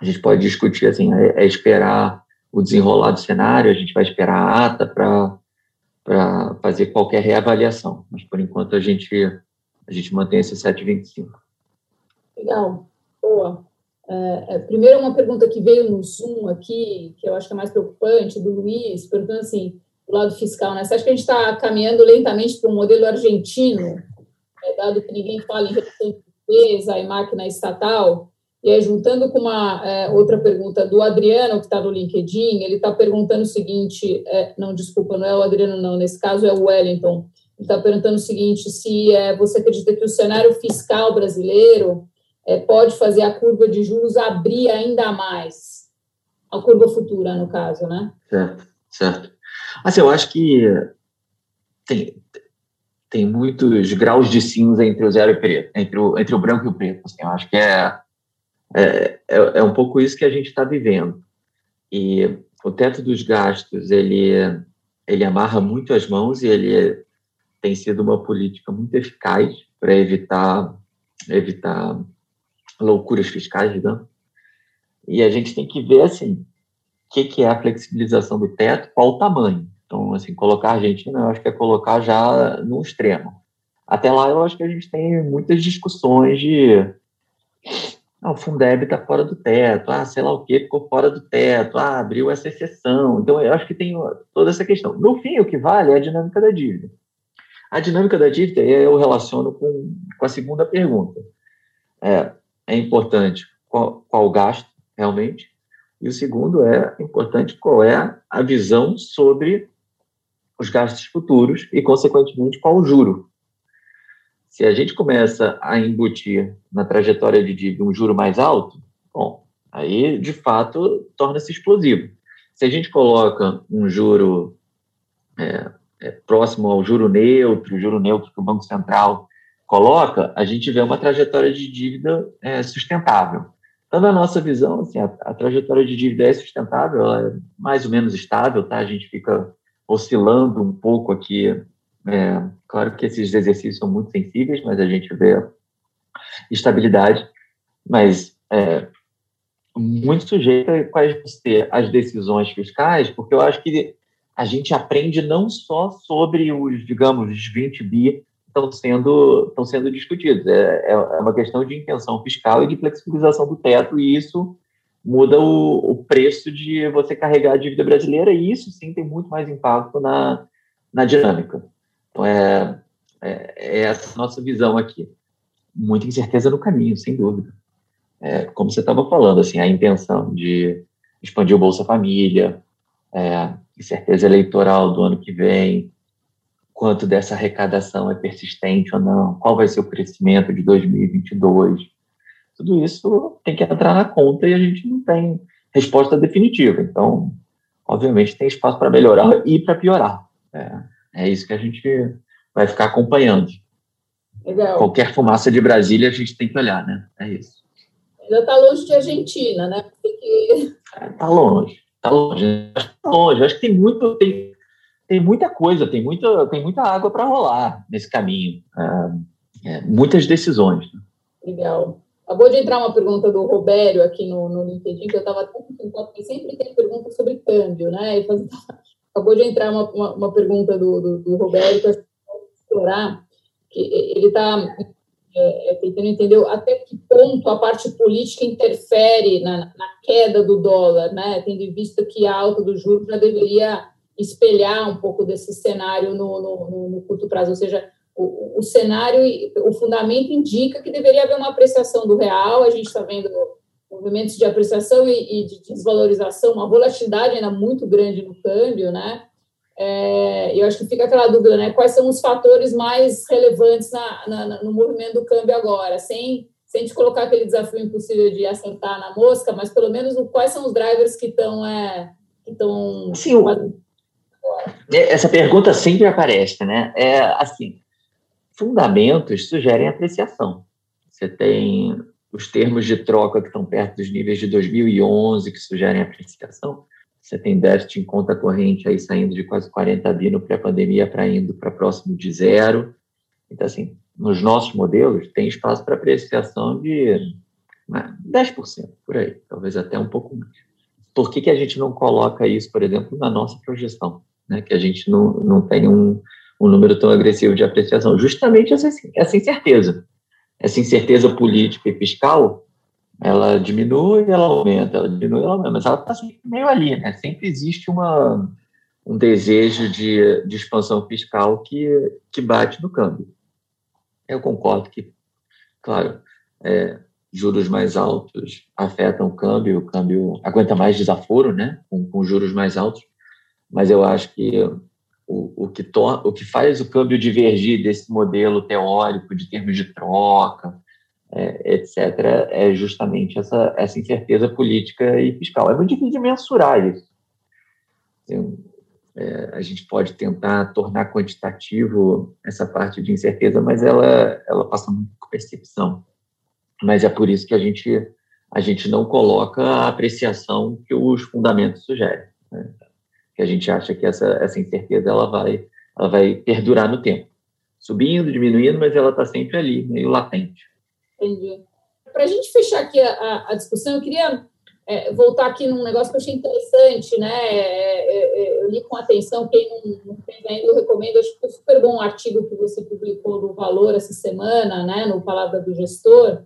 C: a gente pode discutir, assim, é, é esperar o desenrolar do cenário, a gente vai esperar a ata para fazer qualquer reavaliação. Mas, por enquanto, a gente, a gente mantém esse 7,25.
B: Legal, boa. É, é, primeiro, uma pergunta que veio no Zoom aqui, que eu acho que é mais preocupante, do Luiz, perguntando assim, do lado fiscal, né? Você acha que a gente está caminhando lentamente para um modelo argentino, é, dado que ninguém fala em redução de despesa e máquina estatal? E aí, juntando com uma é, outra pergunta do Adriano, que está no LinkedIn, ele está perguntando o seguinte: é, não, desculpa, não é o Adriano, não, nesse caso é o Wellington. Ele está perguntando o seguinte: se é, você acredita que o cenário fiscal brasileiro é, pode fazer a curva de juros abrir ainda mais, a curva futura, no caso, né?
C: Certo, certo. Assim, eu acho que tem, tem muitos graus de cinza entre o zero e o preto, entre o, entre o branco e o preto. Assim, eu acho que é, é, é, é um pouco isso que a gente está vivendo. E o teto dos gastos, ele, ele amarra muito as mãos e ele tem sido uma política muito eficaz para evitar, evitar loucuras fiscais, digamos. E a gente tem que ver, assim, que, que é a flexibilização do teto, qual o tamanho. Então, assim, colocar a Argentina, eu acho que é colocar já no extremo. Até lá, eu acho que a gente tem muitas discussões de ah, o Fundeb está fora do teto, ah, sei lá o que, ficou fora do teto, ah, abriu essa exceção. Então, eu acho que tem toda essa questão. No fim, o que vale é a dinâmica da dívida. A dinâmica da dívida eu relaciono com, com a segunda pergunta. É, é importante qual, qual o gasto, realmente, e o segundo é importante qual é a visão sobre os gastos futuros e, consequentemente, qual o juro. Se a gente começa a embutir na trajetória de dívida um juro mais alto, bom, aí, de fato, torna-se explosivo. Se a gente coloca um juro é, é, próximo ao juro neutro, juro neutro que o Banco Central coloca, a gente vê uma trajetória de dívida é, sustentável. Então, na nossa visão, assim, a, a, trajetória de dívida é sustentável, ela é mais ou menos estável, tá? A gente fica oscilando um pouco aqui. É, claro que esses exercícios são muito sensíveis, mas a gente vê estabilidade. Mas é, muito sujeita a quais ser as decisões fiscais, porque eu acho que a gente aprende não só sobre os, digamos, os 20 bi estão sendo, estão sendo discutidos. É, é, é uma questão de intenção fiscal e de flexibilização do teto, e isso muda o, o preço de você carregar a dívida brasileira, e isso sim tem muito mais impacto na, na dinâmica. Então, é, é, é essa nossa visão aqui. Muita incerteza no caminho, sem dúvida. É, como você estava falando, assim, a intenção de expandir o Bolsa Família, é, incerteza eleitoral do ano que vem, quanto dessa arrecadação é persistente ou não, qual vai ser o crescimento de 2022. Tudo isso tem que entrar na conta e a gente não tem resposta definitiva. Então, obviamente, tem espaço para melhorar e para piorar. É, É isso que a gente vai ficar acompanhando.
B: Legal.
C: Qualquer fumaça de Brasília a gente tem que olhar, né? É isso.
B: Ainda está longe de Argentina, né?
C: Porque... Tá longe, tá longe. Tá longe. Acho que tem muito, tem, tem muita coisa, tem muita, tem muita água para rolar nesse caminho. É, é, muitas decisões. Né?
B: Legal. Acabou de entrar uma pergunta do Robério aqui no, no LinkedIn, que eu estava sempre tem pergunta sobre câmbio, né? Faz... Acabou de entrar uma, uma, uma pergunta do, do, do Robério, eu explorar, que ele está é, é, tentando entender até que ponto a parte política interfere na, na, queda do dólar, né? Tendo em vista que a alta do juros já deveria espelhar um pouco desse cenário no, no, no curto prazo, ou seja, o, o cenário, o fundamento indica que deveria haver uma apreciação do real, a gente está vendo movimentos de apreciação e, e, de desvalorização, uma volatilidade ainda muito grande no câmbio, né? É, eu acho que fica aquela dúvida, né? Quais são os fatores mais relevantes na, na, no movimento do câmbio agora? Sem, sem te colocar aquele desafio impossível de acertar na mosca, mas pelo menos quais são os drivers que estão é, que estão
C: Sim, essa pergunta sempre aparece, né? É assim, fundamentos sugerem apreciação. Você tem os termos de troca que estão perto dos níveis de 2011 que sugerem apreciação. Você tem déficit em conta corrente aí saindo de quase 40 bi no pré-pandemia para indo para próximo de zero. Então, assim, nos nossos modelos tem espaço para apreciação de 10%, por aí, talvez até um pouco mais. Por que, que a gente não coloca isso, por exemplo, na nossa projeção? Né? Que a gente não, não tem um, um número tão agressivo de apreciação. Justamente essa, essa incerteza. Essa incerteza política e fiscal, ela diminui ela aumenta, ela diminui ela aumenta, mas ela está sempre meio ali, né? Sempre existe uma, um desejo de, de expansão fiscal que, que bate no câmbio. Eu concordo que, claro, é, juros mais altos afetam o câmbio, o câmbio aguenta mais desaforo, né? Com, com juros mais altos, mas eu acho que o, o, que to, o que faz o câmbio divergir desse modelo teórico de termos de troca, é, etc., é justamente essa, essa incerteza política e fiscal. É muito difícil de mensurar isso. Assim, é, a gente pode tentar tornar quantitativo essa parte de incerteza, mas ela, ela passa muito por percepção. Mas é por isso que a gente, a gente não coloca a apreciação que os fundamentos sugerem. Né? Que a gente acha que essa, essa incerteza ela vai, ela vai perdurar no tempo. Subindo, diminuindo, mas ela está sempre ali, meio latente.
B: Entendi. Para a gente fechar aqui a, a discussão, eu queria é, voltar aqui num negócio que eu achei interessante, né? É, é, é eu li com atenção, quem não, não fez ainda, eu recomendo, acho que foi super bom o artigo que você publicou no Valor essa semana, né? No Palavra do Gestor,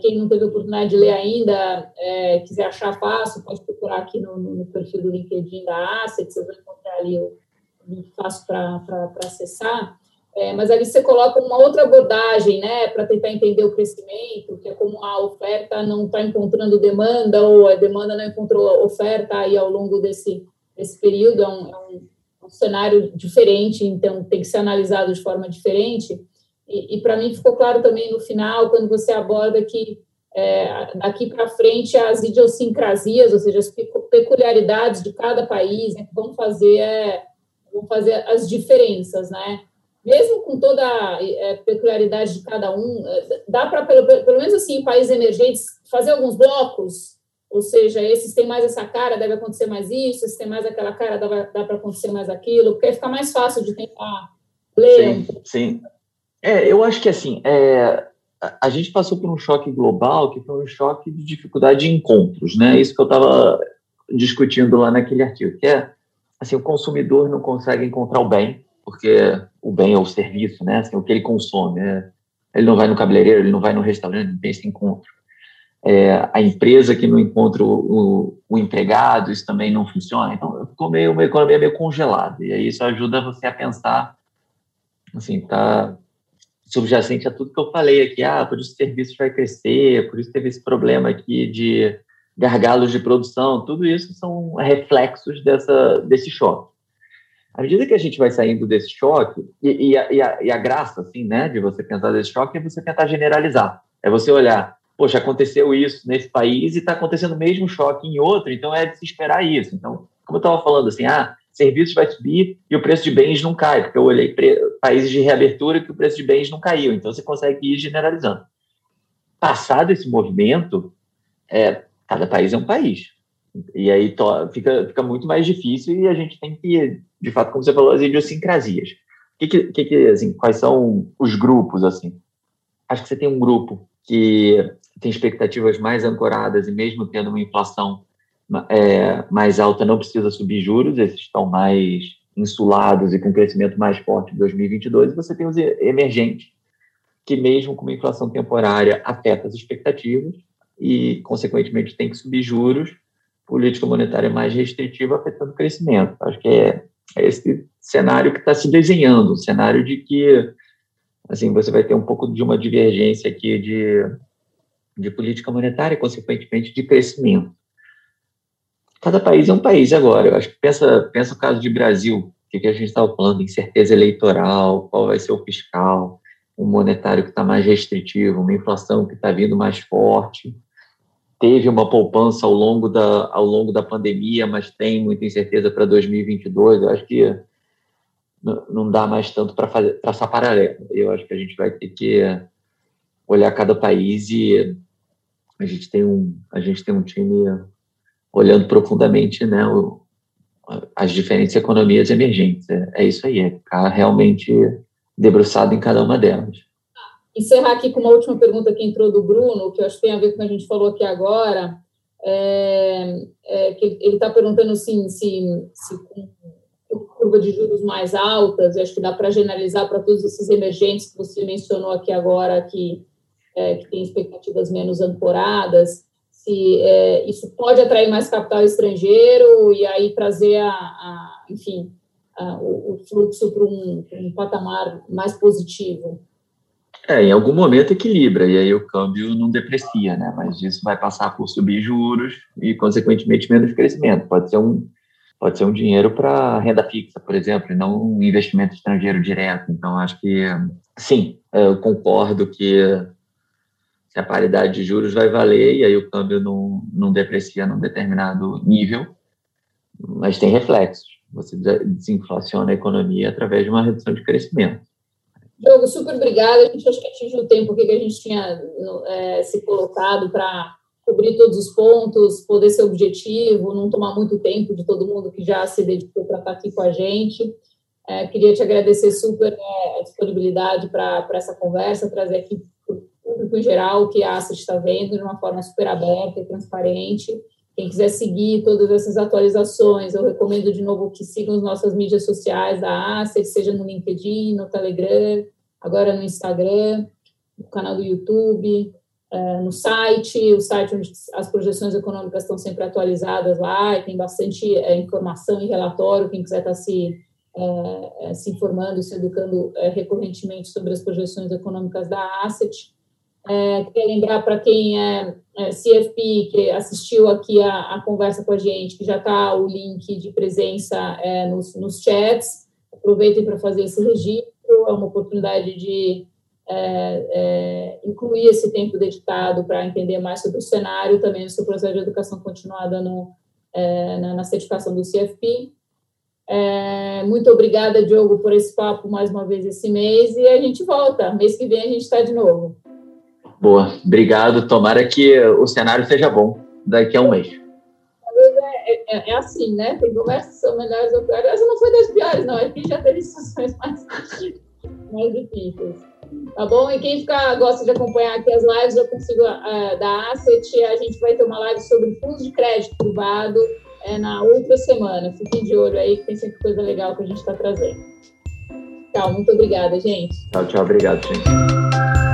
B: quem não teve oportunidade de ler ainda, é, quiser achar fácil, pode procurar aqui no, no, perfil do LinkedIn da Asset, você vai encontrar ali o link fácil para acessar. É, mas ali você coloca uma outra abordagem, né, para tentar entender o crescimento, que é como a oferta não está encontrando demanda ou a demanda não encontrou oferta aí ao longo desse, desse período, é é um, um cenário diferente, então tem que ser analisado de forma diferente. E, e para mim ficou claro também no final, quando você aborda que é, daqui para frente as idiosincrasias, ou seja, as peculiaridades de cada país né, vão fazer é, vão fazer as diferenças, né? Mesmo com toda a é, peculiaridade de cada um, é, dá para pelo, pelo menos assim, em países emergentes, fazer alguns blocos, ou seja, esses têm mais essa cara, deve acontecer mais isso, esses têm mais aquela cara, dá, dá para acontecer mais aquilo, porque aí fica mais fácil de tentar ler.
C: Sim, sim. É, eu acho que assim, é, a gente passou por um choque global que foi um choque de dificuldade de encontros, né? Isso que eu estava discutindo lá naquele artigo, que é assim, o consumidor não consegue encontrar o bem, porque o bem é o serviço, né? Assim, o que ele consome. Né? Ele não vai no cabeleireiro, ele não vai no restaurante, não tem esse encontro. É, a empresa que não encontra o, o, empregado, isso também não funciona. Então, ficou meio uma economia meio congelada. E aí isso ajuda você a pensar, assim, tá subjacente a tudo que eu falei aqui, ah, por isso o serviço vai crescer, por isso teve esse problema aqui de gargalos de produção, tudo isso são reflexos dessa, desse choque. À medida que a gente vai saindo desse choque, e, e, a, e, a, e a graça, assim, né, de você pensar desse choque é você tentar generalizar, é você olhar, poxa, aconteceu isso nesse país e está acontecendo o mesmo choque em outro, então é de se esperar isso. Então, como eu estava falando assim, ah, serviços vai subir e o preço de bens não cai, porque eu olhei países de reabertura que o preço de bens não caiu, então você consegue ir generalizando. Passado esse movimento, é, cada país é um país. E aí fica, fica muito mais difícil e a gente tem que, de fato, como você falou, as idiosincrasias. Que, que, que, assim, quais são os grupos, assim? Acho que você tem um grupo que tem expectativas mais ancoradas e mesmo tendo uma inflação é, mais alta não precisa subir juros, esses estão mais insulados e com crescimento mais forte em 2022, e você tem os emergentes, que mesmo com uma inflação temporária afeta as expectativas e, consequentemente, tem que subir juros, política monetária mais restritiva afetando o crescimento. Acho que é, é esse cenário que está se desenhando, um cenário de que assim você vai ter um pouco de uma divergência aqui de, de política monetária e, consequentemente, de crescimento. Cada país é um país agora. Eu acho que pensa, pensa o caso de Brasil, o que, a gente estava falando, incerteza eleitoral, qual vai ser o fiscal, um monetário que está mais restritivo, uma inflação que está vindo mais forte. Teve uma poupança ao longo da, ao longo da pandemia, mas tem muita incerteza para 2022. Eu acho que não dá mais tanto para traçar paralelo. Eu acho que a gente vai ter que olhar cada país e a gente tem um a gente tem um time olhando profundamente né, o, as diferentes economias emergentes. É, é, isso aí, é ficar realmente debruçado em cada uma delas.
B: Encerrar aqui com uma última pergunta que entrou do Bruno, que eu acho que tem a ver com o que a gente falou aqui agora. É, é, que ele está perguntando assim, se, se com curva de juros mais altas, acho que dá para generalizar para todos esses emergentes que você mencionou aqui agora, que, é, que tem expectativas menos ancoradas, se é, isso pode atrair mais capital estrangeiro e aí trazer a, a enfim, a, o, o, fluxo para um, um, patamar mais positivo.
C: É, em algum momento equilibra e aí o câmbio não deprecia, né? Mas isso vai passar por subir juros e consequentemente menos crescimento. Pode ser um pode ser um dinheiro para renda fixa, por exemplo, e não um investimento estrangeiro direto. Então acho que sim, eu concordo que se a paridade de juros vai valer e aí o câmbio não, não deprecia num determinado nível, mas tem reflexos. Você desinflaciona a economia através de uma redução de crescimento.
B: Diogo, super obrigada. A gente acho que atingiu o tempo que a gente tinha é, se colocado para cobrir todos os pontos, poder ser objetivo, não tomar muito tempo de todo mundo que já se dedicou para estar aqui com a gente. É, queria te agradecer super é, a disponibilidade para essa conversa, trazer aqui público em geral que a Asset está vendo de uma forma super aberta e transparente. Quem quiser seguir todas essas atualizações, eu recomendo de novo que sigam as nossas mídias sociais da Asset, seja no LinkedIn, no Telegram, agora no Instagram, no canal do YouTube, eh, no site, o site onde as projeções econômicas estão sempre atualizadas lá, e tem bastante eh, informação e relatório, quem quiser estar tá se, é, se informando se educando recorrentemente sobre as projeções econômicas da Asset. É, queria lembrar para quem é, é, CFP, que assistiu aqui a, a, conversa com a gente, que já está o link de presença é, nos, nos chats. Aproveitem para fazer esse registro, é uma oportunidade de é, é, incluir esse tempo dedicado para entender mais sobre o cenário, também no seu processo de educação continuada no, é, na, na, certificação do CFP. muito obrigada, Diogo, por esse papo mais uma vez esse mês e a gente volta. Mês que vem a gente está de novo.
C: Boa, obrigado. Tomara que o cenário seja bom daqui a um mês.
B: É, é, é assim, né? Tem conversas que são melhores ou piores. Essa não foi das piores, não. Aqui já teve situações mais, mais difíceis. Tá bom? E quem fica, gosta de acompanhar aqui as lives, eu consigo uh, da Asset. A gente vai ter uma live sobre fundos de crédito privado é, na outra semana. Fiquem de olho aí, que tem sempre coisa legal que a gente está trazendo. Tchau, muito obrigada, gente.
C: Tchau, tchau. Obrigado, gente.